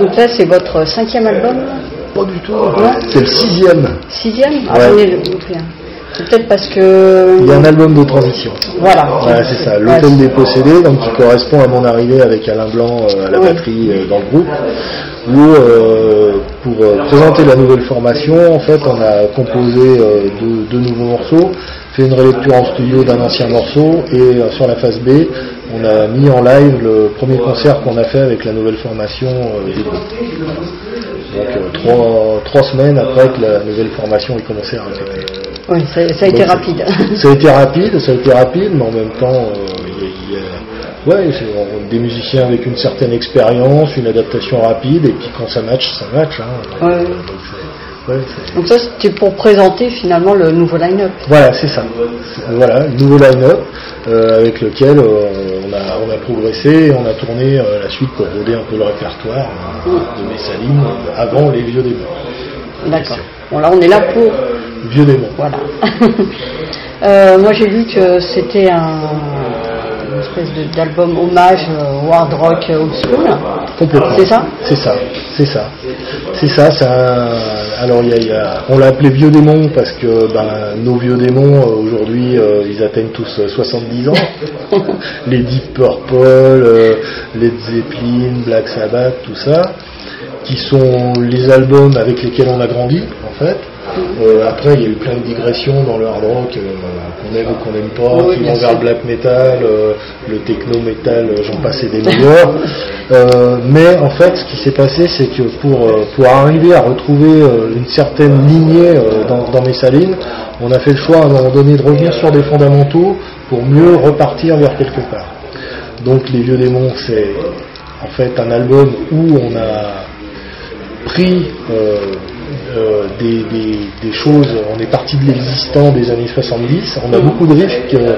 Donc là, c'est votre cinquième album Pas du tout. C'est le sixième. Sixième Ah, Ouais. le. C'est peut-être parce que... Il y a un album de transition. Voilà. C'est ça, l'Hôtel des Possédés, donc qui correspond à mon arrivée avec Alain Blanc euh, à la batterie euh, dans le groupe, où euh, pour présenter la nouvelle formation, en fait, on a composé euh, deux, deux nouveaux morceaux, fait une relecture en studio d'un ancien morceau, et euh, sur la phase B, on a mis en live le premier concert qu'on a fait avec la nouvelle formation euh, du groupe. Donc euh, trois, trois semaines après que la nouvelle formation ait commencé à répéter. Oui, ça, ça a été Donc, rapide. Ça a été rapide, ça a été rapide, mais en même temps, euh, il y a- il y a- ouais, euh, des musiciens avec une certaine expérience, une adaptation rapide, et puis quand ça match, ça match. hein. Ouais. Donc, c'est- ouais, Donc ça, c'était pour présenter finalement le nouveau line-up. Voilà, c'est ça. C'est- Voilà, nouveau line-up euh, avec lequel euh, on, a, on a progressé et on a tourné euh, la suite pour roder un peu le répertoire euh, de Messaline euh, avant les vieux démons. D'accord. Bon, là, on est là pour... Vieux démons. Voilà. Euh, moi, j'ai lu que c'était un espèce d'album hommage euh, au hard rock euh, old school. Complètement. C'est ça? C'est ça, c'est ça. C'est ça, un- Alors, il y a- y a- on l'a appelé vieux démon parce que ben, nos vieux démons, euh, aujourd'hui, euh, ils atteignent tous euh, 70 ans. les Deep Purple, euh, Led Zeppelin, Black Sabbath, tout ça, qui sont les albums avec lesquels on a grandi, en fait. Euh, après, il y a eu plein de digressions dans le hard rock, euh, qu'on aime ou qu'on n'aime pas, Oui, qui vont vers le black metal, euh, le techno metal, euh, j'en passais des meilleurs. Mais en fait, ce qui s'est passé, c'est que pour, pour arriver à retrouver une certaine lignée dans, dans mes salines, on a fait le choix à un moment donné de revenir sur des fondamentaux pour mieux repartir vers quelque part. Donc Les Vieux Démons, c'est en fait un album où on a euh, euh, des, des- des choses, on est parti de l'existant des années 70, on a beaucoup de riffs que-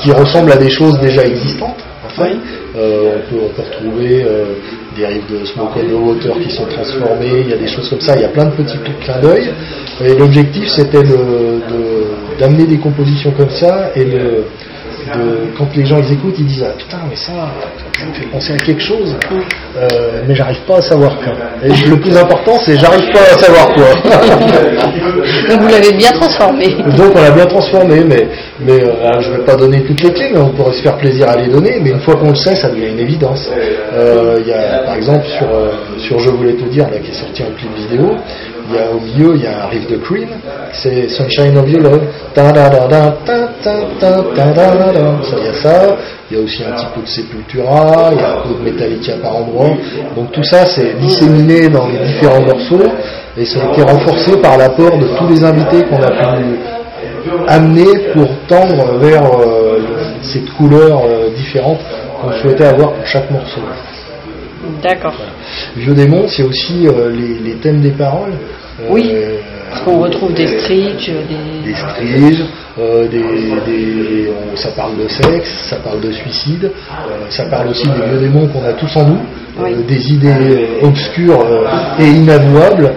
qui ressemblent à des choses déjà existantes. En fait. Euh, on, peut, on peut retrouver euh, des riffs de Smoke on the Water qui sont transformés, il y a des choses comme ça, il y a plein de petits clins d'œil. Et l'objectif c'était de- de- d'amener des compositions comme ça et de, de- quand les gens ils écoutent, ils disent ah, putain mais ça, ça me fait penser à quelque chose, Euh, mais j'arrive pas à savoir quoi. Et le plus important c'est j'arrive pas à savoir quoi. Donc vous l'avez bien transformé. Donc on l'a bien transformé, mais, mais euh, alors, je vais pas donner toutes les clés, mais on pourrait se faire plaisir à les donner, mais une fois qu'on le sait, ça devient une évidence. Euh, Il y a par exemple sur, euh, sur Je voulais te dire, là qui est sorti en clip vidéo, il y a au milieu, il y a un riff de Cream, c'est Sunshine of Your Love. Ça, il y a ça. Il y a aussi un petit peu de Sepultura, il y a un peu de Metallica par endroit. Donc tout ça, c'est disséminé dans les différents morceaux et ça a été renforcé par l'apport de tous les invités qu'on a pu amener pour tendre vers euh, cette couleur euh, différente qu'on souhaitait avoir pour chaque morceau. D'accord. Vieux démon, c'est aussi euh, les, les thèmes des paroles. Euh, Oui. Parce qu'on retrouve des screeches, des... des striges, euh, des, des- on- ça parle de sexe, ça parle de suicide, euh, ça parle aussi des vieux démons qu'on a tous en nous, Oui. euh, des idées obscures et inavouables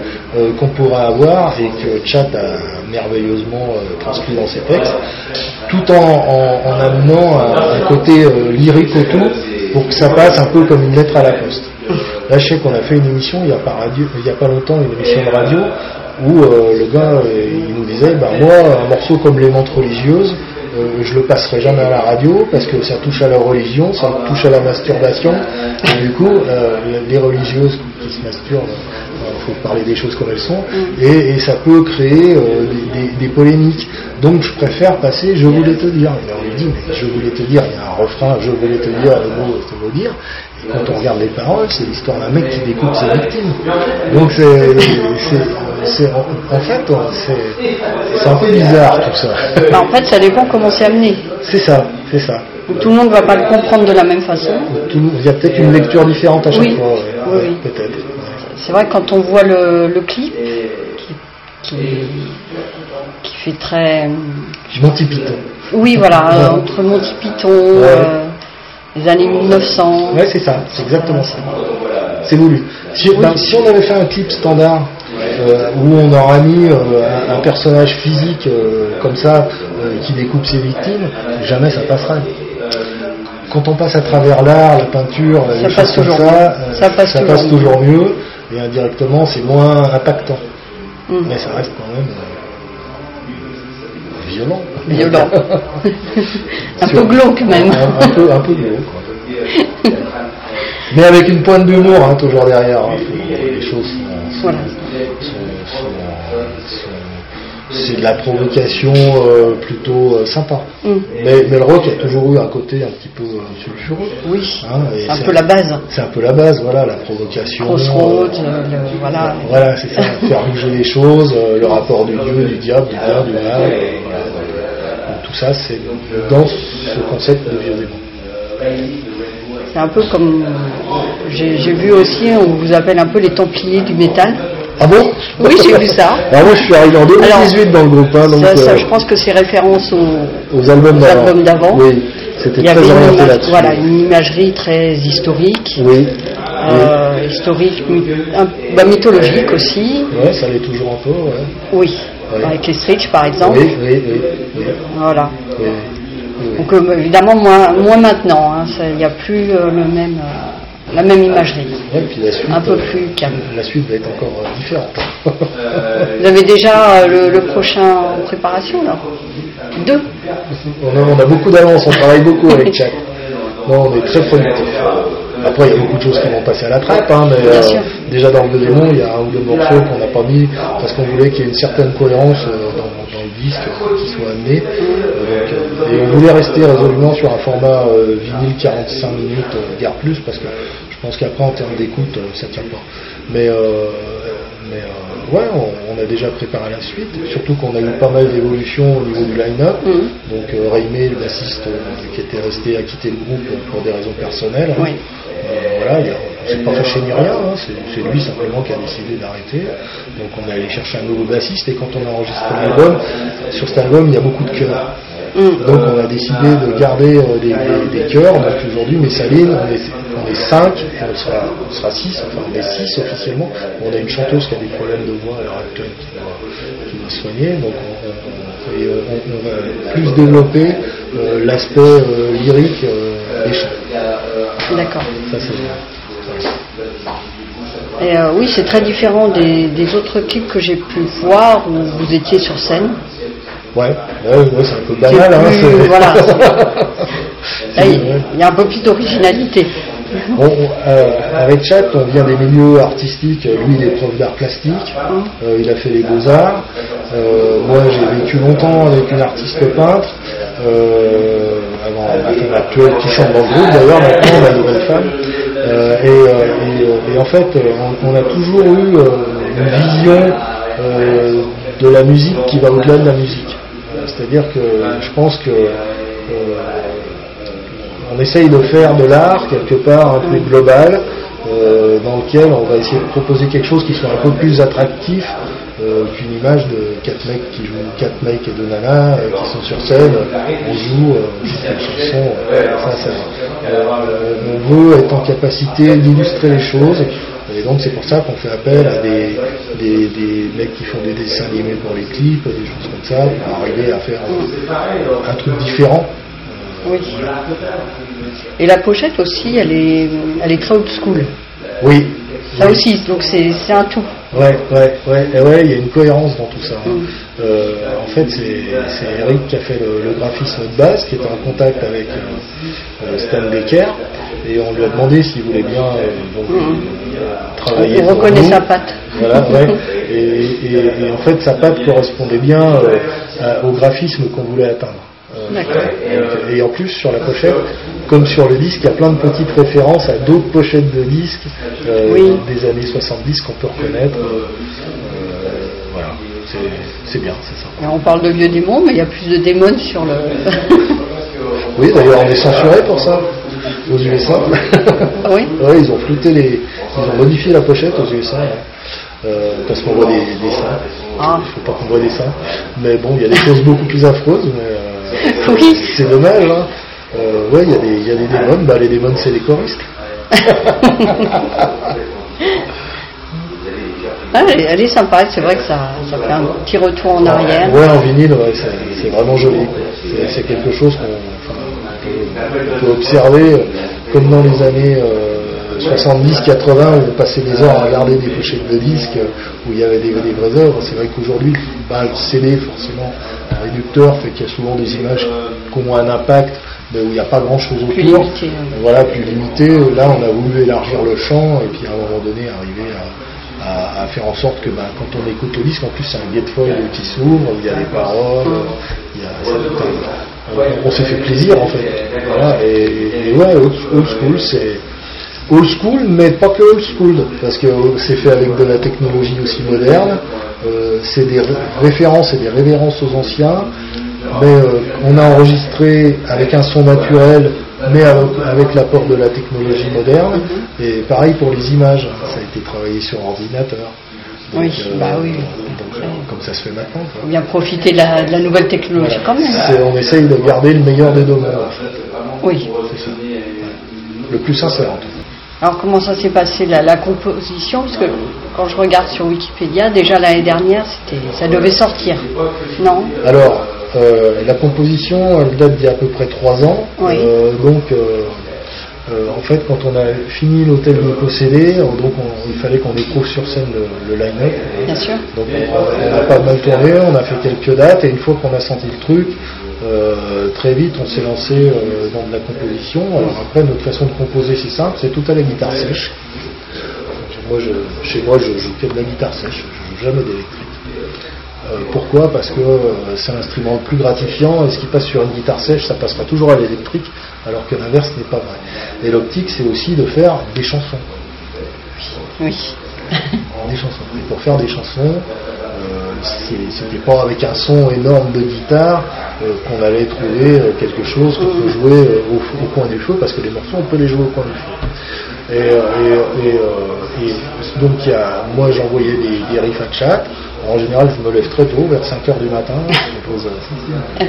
qu'on pourrait avoir et que Chat a merveilleusement transcrit dans ses textes, tout en, en- en amenant un, un côté lyrique autour pour que ça passe un peu comme une lettre à la poste. Là, je sais qu'on a fait une émission il n'y a, a pas longtemps, une émission de radio, où euh, le gars, euh, il nous disait, bah, moi, un morceau comme Les Montres religieuses, euh, je le passerai jamais à la radio parce que ça touche à la religion, ça touche à la masturbation. Et du coup, euh, les religieuses qui se masturbent, il faut parler des choses comme elles sont, et, et ça peut créer euh, des, des- des polémiques. Donc je préfère passer Je voulais te dire. Et on lui dit, mais je voulais te dire, il y a un refrain, je voulais te dire, le mot, ce mot dire. Et quand on regarde les paroles, c'est l'histoire d'un mec qui découpe ses victimes. Donc c'est- en, fait, c'est, un peu bizarre tout ça. Bah, en fait, ça dépend comment c'est amené. C'est ça, c'est ça. Tout le monde ne va pas le comprendre de la même façon. Il y a peut-être une lecture différente à chaque Oui, fois. ouais. oui. Peut-être. C'est vrai quand on voit le, le clip, qui, qui, qui fait très... Monty Python. Oui, voilà, Ouais. entre Monty Python, euh, les années 1900. Ouais, c'est ça, c'est exactement ça. C'est voulu. Si, ben, si on avait fait un clip standard euh, où on aurait mis euh, un, personnage physique euh, comme ça qui découpe ses victimes, jamais ça passerait. quand on passe à travers l'art, la peinture, Ça les passe choses comme toujours ça, Ça passe toujours mieux et indirectement c'est moins impactant. Mm. Mais ça reste quand même violent. Violent. un Sur- peu glauque même. Un, un peu, un peu glauque. Mais avec une pointe d'humour hein, toujours derrière. hein. Faut- les choses sont, Voilà. C'est de la provocation euh, plutôt euh, sympa. Mm. Mais, mais le rock a toujours eu un côté un petit peu euh, sulfureux. Oui, Hein, c'est un peu la base. C'est un peu la base, voilà, la provocation. Crossroads, le- voilà. voilà, c'est ça, faire bouger les choses, le rapport du Dieu, du diable, du bien, du mal. voilà. Donc, tout ça, c'est dans ce concept de vieux démons. C'est un peu comme j'ai vu aussi, on vous appelle un peu les Templiers du métal. Ah bon Oui, j'ai vu ça. Alors moi, je suis arrivé en 2018 dans le groupe, hein, donc Ça, ça, euh, je pense que c'est référence au, aux albums aux d'avant. albums d'avant. Oui, c'était très orienté là-dessus. voilà, une imagerie très historique, Oui, euh, historique, bah, mythologique aussi. oui. Ça l'est toujours un peu, ouais. Oui, Ouais. avec les Stritch par exemple. Oui, oui, oui. oui, Voilà. Donc euh, évidemment moins, moins maintenant. hein, Il n'y a plus euh, le même, euh, la même imagerie. Ouais, puis la suite, Un peu euh, plus calme. La suite va être encore euh, différente. Vous avez déjà euh, le, le prochain en préparation là Deux On a, on a beaucoup d'avance, on travaille beaucoup avec Chat. Non, on est très productif. Après, il y a beaucoup de choses qui vont passer à la trappe, hein, mais Bien euh, sûr. déjà dans le démon, il y a un ou deux morceaux qu'on n'a pas mis parce qu'on voulait qu'il y ait une certaine cohérence euh, dans, dans le disque euh, qui soit amené. Et on voulait rester résolument sur un format euh, vinyle 45 minutes, euh, guère plus, parce que je pense qu'après, en termes d'écoute, euh, ça tient pas. Mais, euh, mais euh, ouais, on, on a déjà préparé la suite, surtout qu'on a eu pas mal d'évolutions au niveau du line-up. Mhm. Donc euh, Raimé, le bassiste qui était resté, a quitté le groupe pour des raisons personnelles. Oui. Voilà, il a- c'est pas fâché ni rien, hein, c'est c'est lui simplement qui a décidé d'arrêter. Donc on est allé chercher un nouveau bassiste et quand on a enregistré l'album, sur cet album il y a beaucoup de chœurs. Mm. Donc on a décidé de garder euh, des, des, des chœurs. Donc aujourd'hui, Messaline, on est, on est cinq, et on sera, on sera six, enfin on est six officiellement. On a une chanteuse qui a des problèmes de voix à l'heure actuelle qui doit, soigner. Donc on, on- et, euh, on- on va plus développer euh, l'aspect euh, lyrique euh, des chants. D'accord. Ça c'est. Et euh, oui, c'est très différent des, des autres clips que j'ai pu voir où vous étiez sur scène. Ouais, ouais, ouais, c'est un peu banal. Hein, plus- voilà. Il y a un peu plus d'originalité. On- on- euh, avec Chat, on vient des milieux artistiques. Lui, il est prof d'art plastique. Euh, il a fait les beaux-arts. Euh, moi, j'ai vécu longtemps avec une artiste peintre. Avant ma femme actuelle qui chante dans le groupe, d'ailleurs, maintenant, la nouvelle femme. Et, et, et en fait, on, on a toujours eu une vision de la musique qui va au-delà de la musique. Euh, C'est-à-dire que je pense que euh, on essaye de faire de l'art quelque part un peu global, euh, dans lequel on va essayer de proposer quelque chose qui soit un peu plus attractif euh, qu'une image de quatre mecs qui jouent quatre mecs et deux nanas euh, qui sont sur scène, on joue euh, une chanson, euh, euh, on veut être en capacité d'illustrer les choses. Donc c'est pour ça qu'on fait appel à des, des, des mecs qui font des dessins animés pour les clips, des choses comme ça, pour arriver à faire un, un truc différent. Oui. Et la pochette aussi, elle est, elle est très old school. Oui. Ça aussi, donc c'est un tout. Ouais, ouais, ouais, et ouais, il y a une cohérence dans tout ça. hein. Mm. Euh, en fait, c'est Eric qui a fait le, le graphisme de base, qui était en contact avec euh, euh, Stan Becker, et on lui a demandé s'il voulait bien euh, donc, euh, travailler. On pour reconnaît sa patte. Voilà, ouais. Et, et- et en fait, sa patte correspondait bien au graphisme qu'on voulait atteindre. Euh, donc, et en plus, sur la pochette, comme sur le disque, il y a plein de petites références à d'autres pochettes de disques euh, Oui. des années 70 qu'on peut reconnaître. Euh, euh, voilà, c'est- c'est bien, c'est ça. Et on parle de vieux démons, mais il y a plus de démons sur le. Oui, d'ailleurs, on est censuré pour ça aux USA. Ah oui Ouais, ils ont flouté les, ils ont modifié la pochette aux USA. Euh, parce qu'on voit des, des seins. Ah. Il faut pas qu'on voit des seins. Mais bon, il y a des choses beaucoup plus affreuses. Mais, euh, Oui. C'est dommage. Hein. Euh, ouais, il y, a des- il y a des démons. Bah, les démons, c'est les choristes. Ah, elle, est- elle est sympa, c'est vrai que ça, ça fait un petit retour en arrière. Ouais, en vinyle, ouais, c'est c'est vraiment joli. C'est- quelque chose qu'on enfin, peut- observer, euh, comme dans les années 70-80, où on passait des heures à regarder des pochettes de disques où il y avait des, vraies œuvres. C'est vrai qu'aujourd'hui, bah, le CD, forcément, un réducteur fait qu'il y a souvent des images qui ont un impact où il n'y a pas grand chose autour. Plus Voilà, plus limité. Là, on a voulu élargir le champ et puis à un moment donné arriver à, faire en sorte que ben, quand on écoute le disque, en plus c'est un gatefoil qui s'ouvre, il y a des paroles, il y a, on, s'est fait plaisir en fait. Voilà, et, ouais, old, school, c'est old school, mais pas que old school, parce que c'est fait avec de la technologie aussi moderne. Euh, c'est des références et des révérences aux anciens mais euh, on a enregistré avec un son naturel, mais avec, l'apport de la technologie moderne. Et pareil pour les images, ça a été travaillé sur ordinateur. oui, euh, bah oui. Comme ça se fait maintenant. Quoi. Bien profiter de la, nouvelle technologie quand même. On essaye de garder le meilleur des deux mondes. Oui. Le plus sincère en tout cas. Alors comment ça s'est passé la, composition? Parce que quand je regarde sur Wikipédia, déjà l'année dernière, c'était, ça devait sortir, non? Alors, euh, la composition, elle date d'il y a à peu près trois ans. Euh, donc, euh, en fait, quand on a fini l'hôtel de possédé, donc il fallait qu'on éprouve sur scène le, line-up. Bien sûr. Donc, on, a pas mal tourné, on a fait quelques dates, et une fois qu'on a senti le truc, très vite, on s'est lancé dans de la composition. Alors après, notre façon de composer, c'est simple, c'est tout à la guitare sèche. Moi, chez moi, je joue que de la guitare sèche, je joue jamais d'électrique. Euh, pourquoi? Parce que euh, c'est l'instrument le plus gratifiant et ce qui passe sur une guitare sèche, ça passera toujours à l'électrique, alors que l'inverse n'est pas vrai. Et l'optique, c'est aussi de faire des chansons. Oui. des chansons. Et pour faire des chansons, euh, c'était pas avec un son énorme de guitare qu'on allait trouver quelque chose qu'on peut jouer au, coin du feu, parce que les morceaux, on peut les jouer au coin du feu. Et, donc, moi, j'envoyais des, des riffs à chat. En général, je me lève très tôt, vers 5 h du matin. Je pose, ah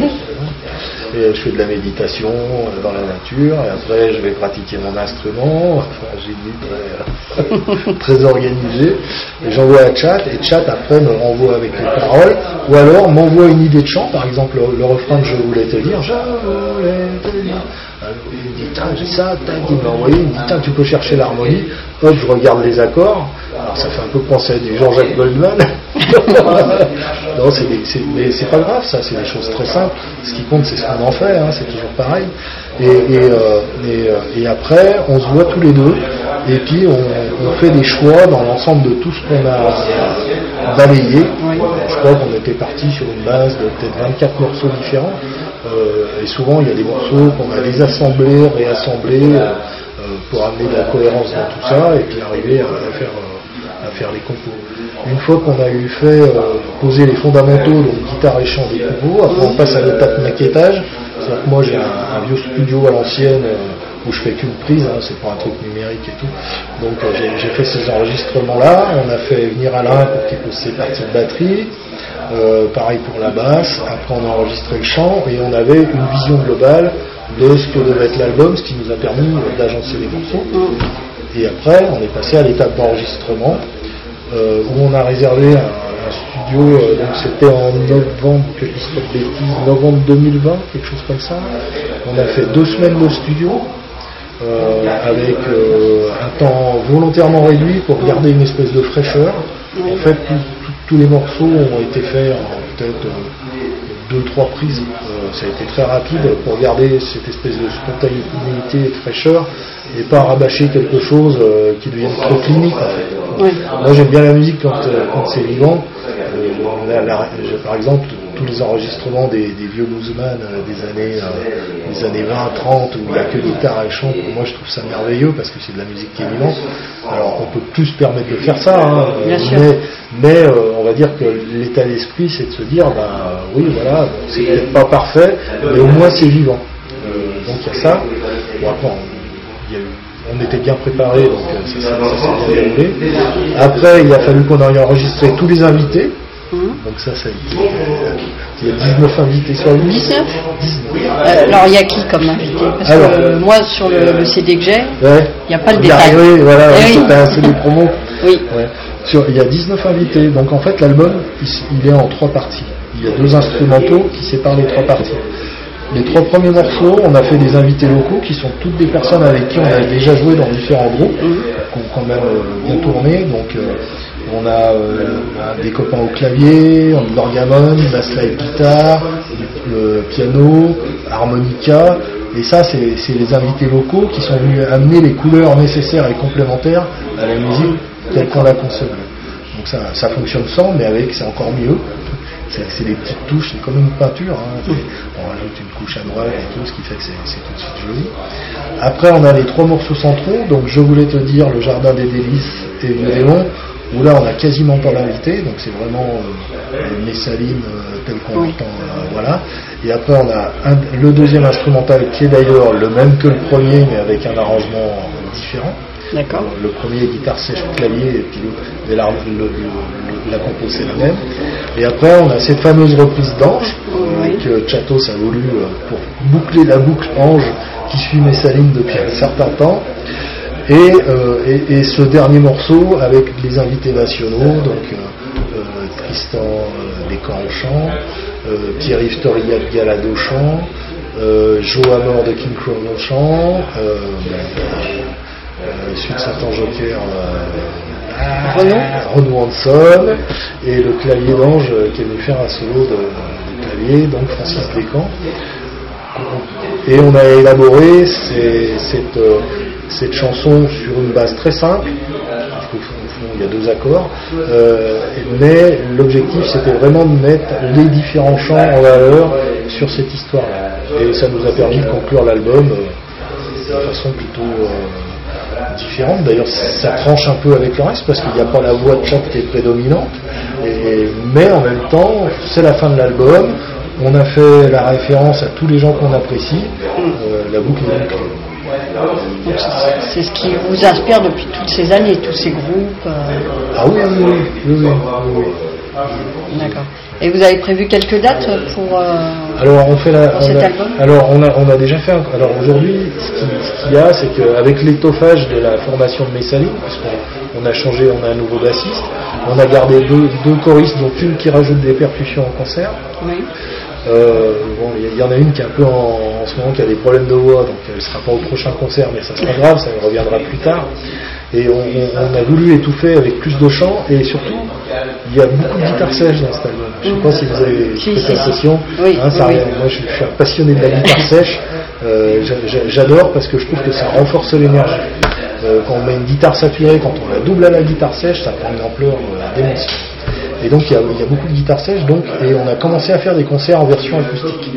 et je fais de la méditation euh, dans la nature. Et après, je vais pratiquer mon instrument. Enfin, j'ai dit très, organisé. Et j'envoie à chat. Et chat, après, me renvoie avec les paroles. Ou alors, m'envoie une idée de chant. Par exemple, le, refrain que je voulais te dire. Je voulais te dire. il me dit, j'ai ça, il m'a envoyé, il me dit, tu peux chercher l'harmonie. Hop, je regarde les accords. Alors ça fait un peu penser à du Jean-Jacques Goldman. Non, mais c'est pas grave, ça, c'est des choses très simples. Ce qui compte, c'est ce qu'on en fait, hein, c'est toujours pareil. Et, euh, euh, et, après, on se voit tous les deux, et puis on, fait des choix dans l'ensemble de tout ce qu'on a balayé. Je crois qu'on était parti sur une base de peut-être 24 morceaux différents. Euh, et souvent, il y a des morceaux qu'on a désassemblés, réassemblés pour amener de la cohérence dans tout ça, et puis arriver à faire les compos. Une fois qu'on a eu fait euh, poser les fondamentaux, donc guitare et chant des compos, après on passe à l'étape maquettage. Moi j'ai un, vieux studio à l'ancienne euh, où je fais qu'une prise, hein, c'est pas un truc numérique et tout. Donc euh, j'ai fait ces enregistrements-là. On a fait venir Alain pour qu'il pose ses parties de batterie. pareil pour la basse. Après on a enregistré le chant et on avait une vision globale de ce que devait être l'album, ce qui nous a permis d'agencer les morceaux. Et après, on est passé à l'étape d'enregistrement, euh, où on a réservé un, studio, euh, donc c'était en novembre, novembre 2020, quelque chose comme ça. On a fait deux semaines de studio, euh, avec un temps volontairement réduit pour garder une espèce de fraîcheur. En fait, tous les morceaux ont été faits en peut-être deux, trois prises. ça a été très rapide pour garder cette espèce de spontanéité et de fraîcheur et pas rabâcher quelque chose euh, qui devienne trop clinique Moi j'aime bien la musique quand, euh, c'est vivant. Euh, par exemple, tous les enregistrements des, vieux bluesman des années des années 20, 30 où il n'y a que guitare et chant, moi je trouve ça merveilleux parce que c'est de la musique qui est vivante. Alors on peut plus se permettre de faire ça, hein, mais, on va dire que l'état d'esprit c'est de se dire bah oui voilà, c'est peut-être pas parfait, mais au moins c'est vivant. donc il y a ça. Bon, après, on était bien préparé, donc euh, ça, s'est bien déroulé. Après, il a fallu qu'on aille enregistrer tous les invités. Mmh. Donc ça, ça a été... Euh, il y a 19 invités sur le 19, 19. Euh, alors il y a qui comme invité? Parce que moi sur le, CD que j'ai, il n'y a pas le détail. Oui, voilà, eh c'était un CD promo. oui. il y a 19 invités. Donc en fait l'album, il, est en trois parties. Il y a deux instrumentaux qui séparent les trois parties. les trois premiers morceaux, on a fait des invités locaux qui sont toutes des personnes avec qui on a déjà joué dans différents groupes, qui ont quand même euh, bien tourné. Donc euh, on a euh, des copains au clavier, on a de l'orgamon, basse slide guitare, le piano, harmonica. Et ça, c'est les invités locaux qui sont venus amener les couleurs nécessaires et complémentaires à la musique telle qu'on l'a conçue. Donc ça, ça fonctionne sans, mais avec c'est encore mieux. C'est des petites touches, c'est comme une peinture. Hein. On rajoute une couche à droite et tout, ce qui fait que c'est tout de suite joli. Après, on a les trois morceaux centraux. Donc, je voulais te dire le jardin des délices et Violon, où là, on a quasiment pas d'invité. Donc, c'est vraiment euh, Messaline euh, tel qu'on l'entend. Euh, voilà. Et après, on a le deuxième instrumental qui est d'ailleurs le même que le premier, mais avec un arrangement différent. D'accord. Le premier guitare sèche clavier et puis le, la compo c'est la même. Et après on a cette fameuse reprise d'Ange que Chatos a voulu euh, pour boucler la boucle Ange qui suit Messaline depuis un certain temps. Euh, et, et, ce dernier morceau avec les invités nationaux, donc euh, Tristan Descamps au chant, de Galade au chant, Joe Amor de King Crow au chant, euh, Satan Joker, euh, Renaud. Hanson, et le clavier d'ange qui est venu faire un solo de, clavier, donc Francis Descamps. Et on a élaboré cette, euh, cette chanson sur une base très simple, il y a deux accords, mais l'objectif c'était vraiment de mettre les différents chants en valeur sur cette histoire-là. Et ça nous a permis de conclure l'album de façon plutôt différente. D'ailleurs, ça tranche un peu avec le reste parce qu'il n'y a pas la voix de chant qui est prédominante. mais en même temps, c'est la fin de l'album. On a fait la référence à tous les gens qu'on apprécie. Euh, la boucle est C'est ce qui vous inspire depuis toutes ces années, tous ces groupes. Euh. Ah oui, oui, oui, oui, oui. D'accord. Et vous avez prévu quelques dates pour, euh, alors, on fait la, cet album? Alors, on a, on a déjà fait. alors, aujourd'hui, ce qu'il y a, c'est qu'avec l'étoffage de la formation de Messaline, puisqu'on on a changé, on a un nouveau bassiste, on a gardé deux, deux choristes, dont une qui rajoute des percussions en concert. Oui. Euh, bon, il y, en a une qui est un peu en, en, ce moment qui a des problèmes de voix, donc elle ne sera pas au prochain concert, mais ça sera grave, ça reviendra plus tard. Et on, a voulu étouffer avec plus de chants et surtout, il y a beaucoup de guitare sèche dans cet album. Je ne sais pas si vous avez fait l'impression. Hein, moi, je, suis un passionné de la guitare sèche. Euh, j'adore parce que je trouve que ça renforce l'énergie. Euh, quand on met une guitare saturée, quand on la double à la guitare sèche, ça prend une ampleur euh, démentielle. Et donc il y, a, beaucoup de guitares sèches, donc, et on a commencé à faire des concerts en version acoustique.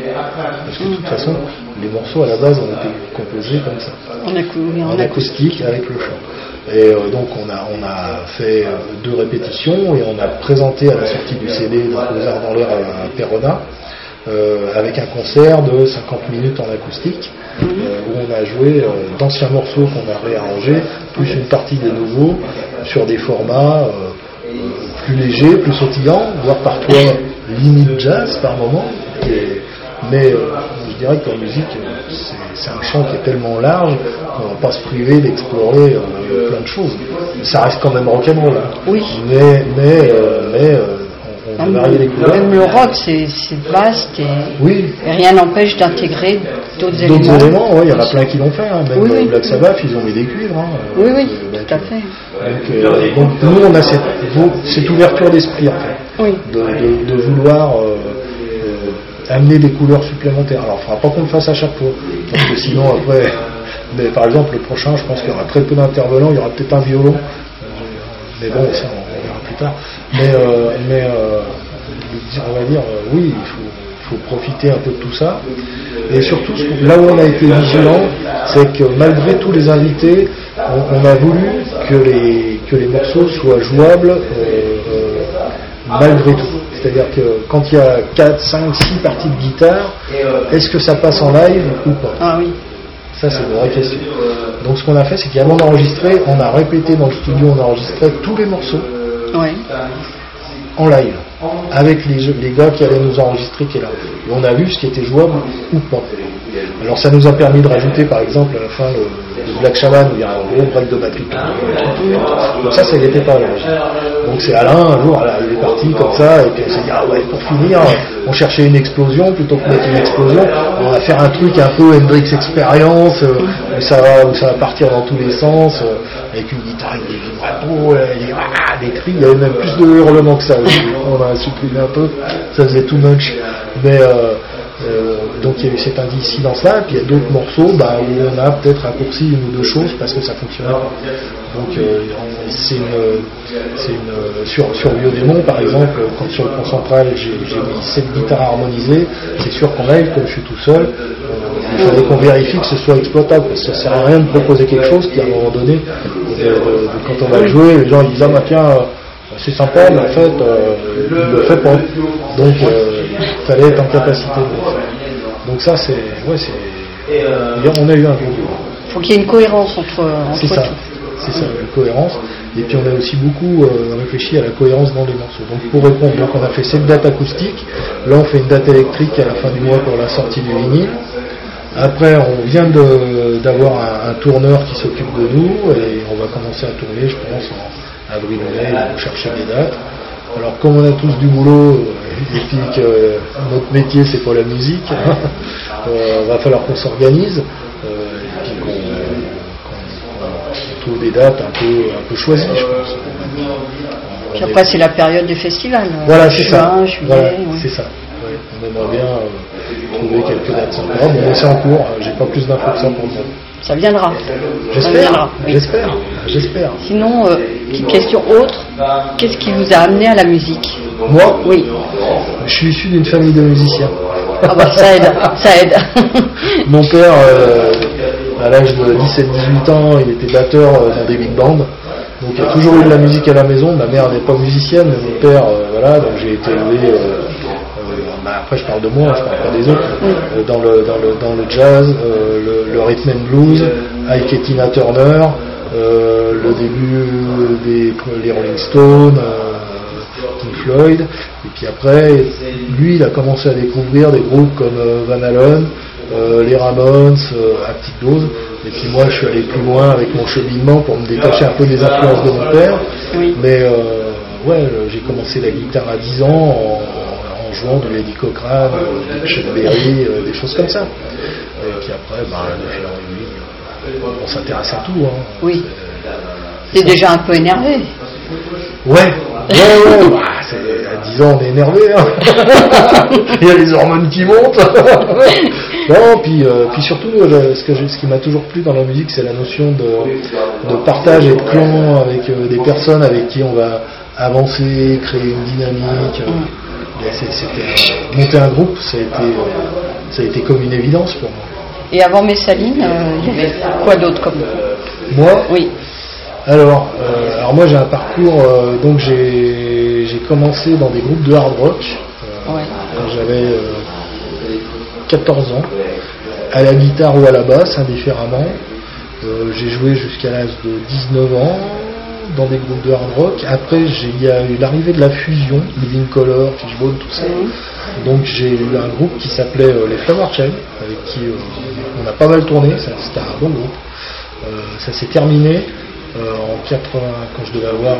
Parce que de toute façon, les morceaux à la base ont été composés comme ça. En, acoustique avec le chant. Et euh, donc on a, on a fait euh, deux répétitions et on a présenté à la sortie du CD aux Arts dans l'air à Perona euh, avec un concert de 50 minutes en acoustique où on a joué d'anciens morceaux qu'on a réarrangés plus une partie des nouveaux sur des formats plus légers, plus sautillants, voire parfois limite jazz par moment. mais je dirais que la musique, c'est un champ qui est tellement large qu'on ne va pas se priver d'explorer euh, plein de choses. Ça reste quand même rock'n'roll. Hein. Oui. Mais, mais, euh, mais euh, on, on varier les couleurs. Même le rock, c'est vaste et, oui. rien n'empêche d'intégrer d'autres éléments. D'autres éléments, oui, il y en a plein qui l'ont fait. Hein. Même oui, Black Sabbath, ils ont mis des cuivres. Hein. Oui, oui, tout à fait. Donc, nous, on a cette, cette ouverture d'esprit, en fait. Oui. De, de, de vouloir amener des couleurs supplémentaires. Alors, il ne faudra pas qu'on le fasse à chaque fois, parce que sinon, après, mais par exemple, le prochain, je pense qu'il y aura très peu d'intervenants, il y aura peut-être un violon, mais bon, ça, on verra plus tard. Mais, euh, mais euh, on va dire, euh, oui, il faut, profiter un peu de tout ça. Et surtout, là où on a été vigilant, c'est que malgré tous les invités, on, a voulu que les, que les morceaux soient jouables malgré tout. C'est-à-dire que quand il y a 4, 5, 6 parties de guitare, est-ce que ça passe en live ou pas? Ah oui. Ça, c'est une vraie question. Donc, ce qu'on a fait, c'est qu'avant d'enregistrer, on a répété dans le studio, on a enregistré tous les morceaux oui. en live. avec les, les gars qui allaient nous enregistrer qui est là. On a vu ce qui était jouable ou pas. Alors ça nous a permis de rajouter par exemple à la fin le, Black Shaman où il y a un gros break de batterie. Donc ça, ça n'était pas là. Donc c'est Alain, un jour, il est parti comme ça, et puis on s'est dit, ah ouais, pour finir, on cherchait une explosion, plutôt que mettre une explosion, on va faire un truc un peu Hendrix Experience, euh, où, ça va, où ça va partir dans tous les sens, euh, avec une guitare, avec des vibratos, euh, des, ah, des cris, il y avait même plus de hurlements que ça. On a supprimé un peu, ça faisait too much. Mais donc il y a eu cette indissidence-là, et puis il y a d'autres morceaux bah, où on a peut-être raccourci une ou deux choses parce que ça fonctionnait. Donc euh, c'est une, une sur, sur Biodémon par exemple, quand sur le point central j'ai mis sept guitares harmonisées, c'est sûr qu'en live, comme je suis tout seul, euh, il fallait qu'on vérifie que ce soit exploitable, parce que ça sert à rien de proposer quelque chose qui à un moment donné, quand on va le jouer, les gens ils disent ah bah tiens, euh, c'est sympa, mais en fait, euh, il ne le fait pas. Donc, euh, il fallait être en capacité de le faire. Donc ça, c'est... Ouais, c'est... On a eu un gros. Il faut qu'il y ait une cohérence entre, entre C'est ça. C'est ça, une cohérence. Et puis on a aussi beaucoup euh, réfléchi à la cohérence dans les morceaux. Donc pour répondre, donc on a fait cette date acoustique. Là on fait une date électrique à la fin du mois pour la sortie du vinyle. Après on vient d'avoir un, un tourneur qui s'occupe de nous et on va commencer à tourner, je pense, en avril-mai, pour chercher des dates. Alors comme on a tous du boulot euh, et puis que euh, notre métier c'est pas la musique, euh, va falloir qu'on s'organise euh, et puis qu'on trouve des dates un peu, un peu choisies, je pense. Puis après, c'est la période des festivals. euh, voilà, c'est ça. Juin, juillet. Voilà, ouais. c'est ça. Ouais, on aimerait bien euh, trouver quelques dates sympas, mais c'est en cours. euh, J'ai pas plus d'infos que ça pour le moment. Ça viendra. J'espère, j'espère, j'espère. Sinon, euh, petite question autre, qu'est-ce qui vous a amené à la musique Moi, Oui. je suis issu d'une famille de musiciens. Ah bah ça aide, ça aide. Mon père, euh, à l'âge de 17-18 ans, il était batteur euh, dans des big bands. Donc il y a toujours eu de la musique à la maison. Ma mère n'est pas musicienne, mais mon père, euh, voilà, donc j'ai été élevé. Bah, après, je parle de moi, je parle pas des autres. euh, dans, le, dans, le, dans le jazz, euh, le, le rhythm and blues, avec Tina Turner, euh, le début des les Rolling Stones. Pink Floyd. Et puis après, lui, il a commencé à découvrir des groupes comme Van Halen, les Ramones, à petite dose. Et puis moi, je suis allé plus loin avec mon cheminement pour me détacher un peu des influences de mon père. Oui. Mais euh, ouais, j'ai commencé la guitare à 10 ans en jouant de Lady Cochrane, de Chuck Berry, euh, des choses comme ça. Et puis après, bah, de fil en aiguille, on s'intéresse à tout. Hein. Oui. T'es déjà un peu énervé. Ouais, ouais, ouais. Bah, à 10 ans, on est énervé. hein. Il y a les hormones qui montent. non, puis, euh, puis surtout, ce, que j'ai- ce qui m'a toujours plu dans la musique, c'est la notion de, de partage et de clan avec euh, des personnes avec qui on va avancer, créer une dynamique. Monter un groupe, ça a, été, euh, ça a été comme une évidence pour moi. Et avant Messaline, euh, il y avait quoi d'autre comme Moi, Oui. Alors, euh, alors moi j'ai un parcours, euh, donc j'ai commencé dans des groupes de hard rock euh, Ouais. quand j'avais euh, 14 ans, à la guitare ou à la basse, indifféremment. J'ai joué jusqu'à l'âge de 19 ans dans des groupes de hard rock. Après, il y a eu l'arrivée de la fusion, Living Color, Fishbone, tout ça. Donc j'ai eu un groupe qui s'appelait euh, les Flower Chain, avec qui euh, on a pas mal tourné, c'était un bon groupe. Euh, ça s'est terminé en 80, quand je devais avoir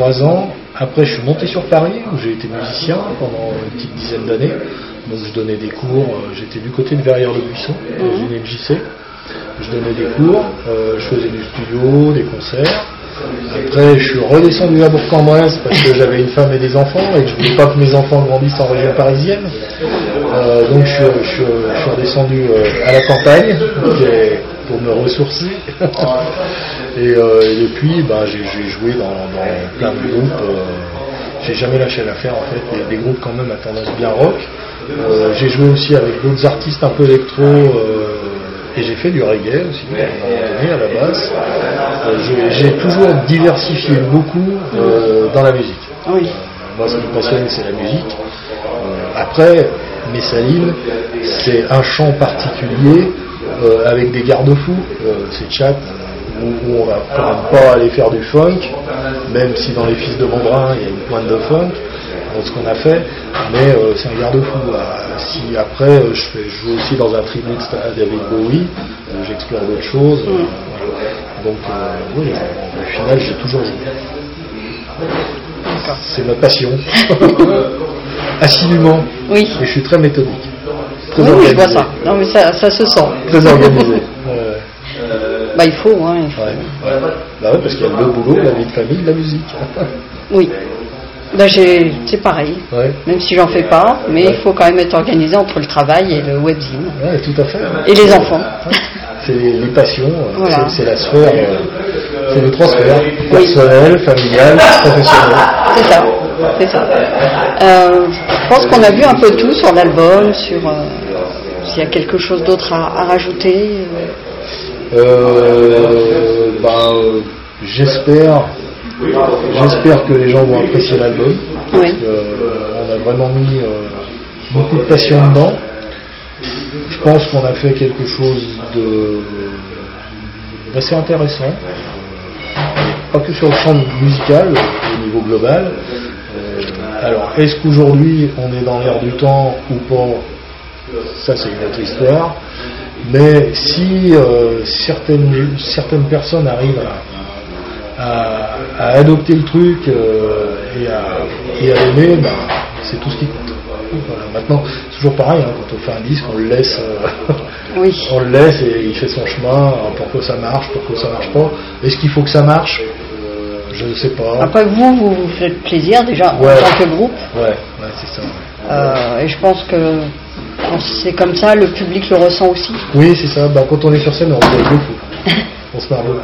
22-23 ans. Après, je suis monté sur Paris, où j'ai été musicien pendant une petite dizaine d'années. Donc je donnais des cours, j'étais du côté de Verrières-le-Buisson, dans une MJC. Je donnais des cours, euh, je faisais du studio, des concerts. Après, je suis redescendu à Bourg-en-Bresse parce que j'avais une femme et des enfants et que je voulais pas que mes enfants grandissent en région parisienne. Euh, donc, je, suis- redescendu euh, à la campagne euh, pour me ressourcer. et, euh, depuis, ben, j'ai j'ai joué dans, plein de groupes. euh, j'ai jamais lâché l'affaire en fait, des, des groupes quand même à tendance bien rock. Euh, j'ai joué aussi avec d'autres artistes un peu électro euh, et j'ai fait du reggae aussi à la basse. Euh, j'ai- toujours diversifié beaucoup euh, dans la musique. Oui. Euh, moi, ce qui me passionne, c'est la musique. Euh, après, Messaline, c'est un chant particulier euh, avec des garde-fous. Euh, c'est chat où, où on va quand même pas aller faire du funk, même si dans les Fils de Montbrun, il y a une pointe de funk. Dans ce qu'on a fait, mais euh, c'est un garde-fou. Euh, si après euh, je, fais, je joue aussi dans un tribute à David Bowie, euh, j'explore d'autres choses. euh. Donc euh, oui, au final j'ai toujours joué. C'est ma passion. Assidûment. Oui. Et je suis très méthodique. Très Oui, je vois ça. Non, mais ça, ça se sent. Très organisé. Bah, il faut, hein. il faut. ouais. Ouais. Bah ouais, parce qu'il y a le boulot, la vie de famille, la musique. Oui. J'ai, c'est pareil. Ouais. Même si j'en fais pas, mais il faut quand même être organisé entre le travail et le webzine. Ouais, tout à fait. Et les enfants. C'est les passions, Voilà. c'est- la sphère, euh, c'est le transfert personnel, familial, professionnel. C'est ça. C'est ça. Euh, je pense qu'on a vu un peu tout sur l'album, sur euh, s'il y a quelque chose d'autre à, à rajouter. euh. Ben, euh, j'espère, j'espère que les gens vont apprécier l'album. Oui. euh, on a vraiment mis euh, beaucoup de passion dedans. Je pense qu'on a fait quelque chose de d'assez intéressant. Pas que sur le champ musical, au niveau global. Euh, alors, est-ce qu'aujourd'hui on est dans l'air du temps ou pas? Ça c'est une autre histoire. Mais si euh, certaines, certaines personnes arrivent à, à- à adopter le truc euh, et, à, et à l'aimer, ben, c'est tout ce qui compte. Voilà. Maintenant, c'est toujours pareil, hein, quand on fait un disque, on le laisse, euh, Oui. on le laisse et il fait son chemin, euh, pour que ça marche, pour que ça marche pas. Est-ce qu'il faut que ça marche? Je ne sais pas. Après vous, vous vous faites plaisir déjà Ouais. en tant que groupe. Ouais, ouais, c'est ça. ouais. Euh, et je pense que quand c'est comme ça, le public le ressent aussi. Oui, c'est ça. Ben, quand on est sur scène, on rigole beaucoup. On se marre beaucoup.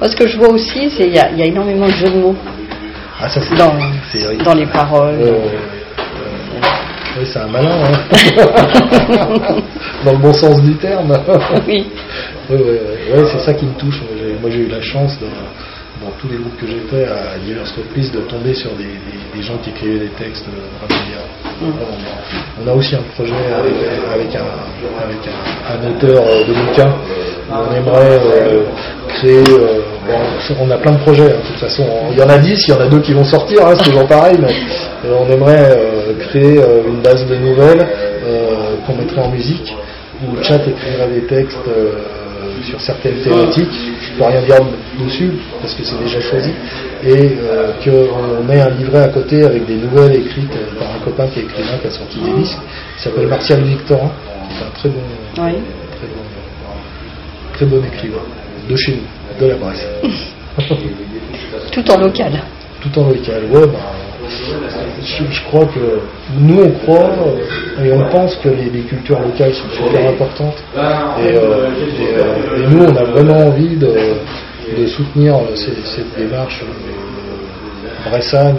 Moi, ce que je vois aussi, c'est qu'il y, a- il y a énormément de jeux de mots Ah, ça dans, les paroles. Ouais. Oui, c'est un malin, hein. Dans le bon sens du terme. Oui. Ouais, ouais, ouais. C'est ça qui me touche. Moi, j'ai- eu la chance, dans, dans tous les groupes que j'ai fait, à diverses reprises, de tomber sur des, des- des gens qui écrivaient des textes. Vraiment bien. On a aussi un projet avec, avec un, avec un, un auteur euh, de bouquin. On aimerait euh, créer. euh, bon, on a plein de projets, hein, de toute façon. Il y en a 10, il y en a deux qui vont sortir, hein, c'est toujours pareil, mais euh, on aimerait euh, créer euh, une base de nouvelles qu'on mettrait en musique, où Chat écrirait des textes sur certaines thématiques. Je peux rien dire dessus, parce que c'est déjà choisi. Et euh, qu'on met un livret à côté avec des nouvelles écrites par un copain qui est écrivain, qui a sorti des disques, qui s'appelle Martial Victorin, qui est un très bon, Oui. très bon, très bon écrivain, de chez nous, de la Bresse. Tout en local. tout en local. Ouais, bah, je, je crois que nous on croit euh, et on pense que les, les cultures locales sont super importantes. Et, euh, et, euh, et nous on a vraiment envie de, de soutenir ces- cette démarche bressane.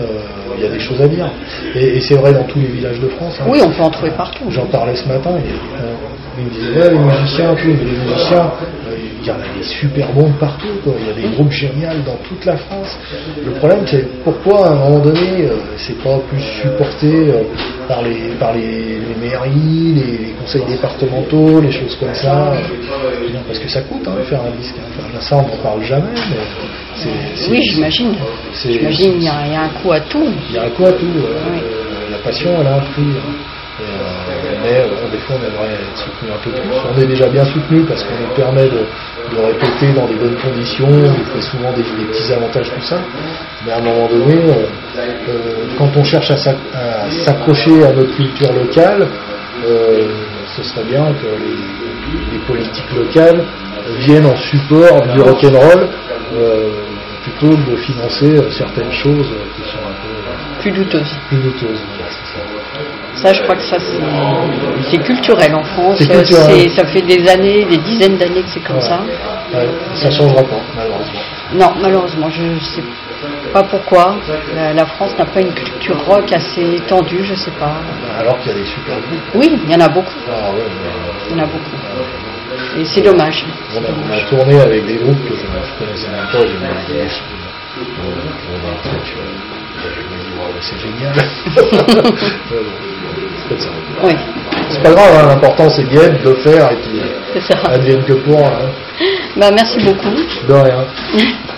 Il y a des choses à dire. Et, et c'est vrai dans tous les villages de France. hein. Oui, on peut en trouver partout. J'en parlais ce matin, euh, il me disait, ouais, les musiciens, tout, mais les musiciens, euh, il y en a des super bons partout, quoi. il y a des groupes géniaux dans toute la France. Le problème, c'est pourquoi, à un moment donné, euh, c'est pas plus supporté par, les, par les, les mairies, les, les conseils départementaux, les choses comme ça. Parce que ça coûte, hein, faire un disque. hein. Enfin, là, ça, on n'en parle jamais, mais Oui, j'imagine. J'imagine, il y, a un coup à tout. il y a un coup à tout. euh, Oui. euh, la passion, elle a un prix. hein. Euh, mais bon, des fois, on aimerait être soutenu un peu plus. On est déjà bien soutenu parce qu'on nous permet de, de répéter dans des bonnes conditions. On fait souvent des, des petits avantages, tout ça. Mais à un moment donné, euh, quand on cherche à s'ac- à s'accrocher à notre culture locale, ce serait bien que les, les politiques locales viennent en support du rock'n'roll euh, plutôt que de financer euh, certaines choses euh, qui sont un peu euh, Plus douteuse. plus douteuses. Ça. Ça, je crois que ça, c'est culturel en France. Culturel. Ça fait des années, des dizaines d'années que c'est comme Ouais. ça. Ouais, ça changera pas, malheureusement. Non, malheureusement, je ne sais pas pourquoi. La, la France n'a pas une culture rock assez étendue, je sais pas. Alors qu'il y a des super groupes. Oui, il y en a beaucoup. Ah ouais, mais, Il y en a beaucoup. Et c'est dommage. on, a, tourné avec des groupes que je ne connaissais même pas, j'ai même des wow, c'est génial. Oui, C'est pas grave, hein, l'important c'est d'y être, de le faire, et puis advienne que pour, hein. Bah, merci beaucoup. de rien.